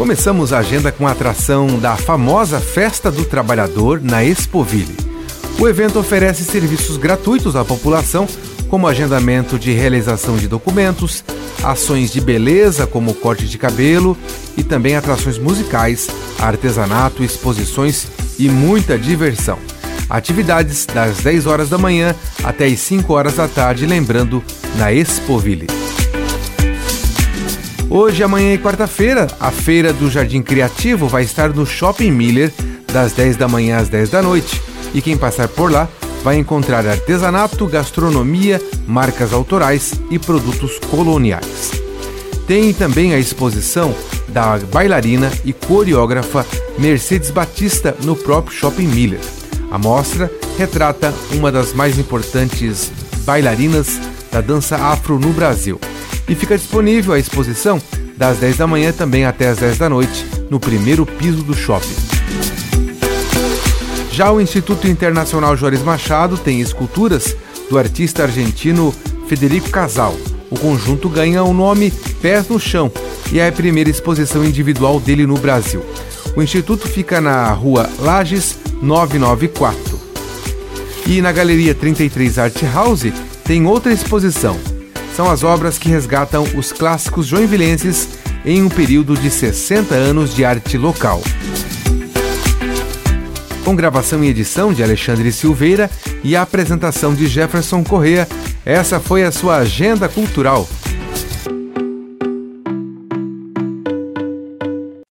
Começamos a agenda com a atração da famosa Festa do Trabalhador na Expoville. O evento oferece serviços gratuitos à população, como agendamento de realização de documentos, ações de beleza como corte de cabelo e também atrações musicais, artesanato, exposições e muita diversão. Atividades das 10 horas da manhã até as 5 horas da tarde, lembrando, na Expoville. Hoje, amanhã e quarta-feira, a Feira do Jardim Criativo vai estar no Shopping Miller, das 10 da manhã às 10 da noite. E quem passar por lá vai encontrar artesanato, gastronomia, marcas autorais e produtos coloniais. Tem também a exposição da bailarina e coreógrafa Mercedes Batista no próprio Shopping Miller. A mostra retrata uma das mais importantes bailarinas da dança afro no Brasil. E fica disponível a exposição das 10 da manhã também até as 10 da noite no primeiro piso do shopping. Já o Instituto Internacional Juarez Machado tem esculturas do artista argentino Federico Casal. O conjunto ganha o nome Pés no Chão e é a primeira exposição individual dele no Brasil. O instituto fica na rua Lages 994. E na Galeria 33 Art House tem outra exposição. São as obras que resgatam os clássicos joinvilenses em um período de 60 anos de arte local. Com gravação e edição de Alexandre Silveira e a apresentação de Jefferson Correa, essa foi a sua agenda cultural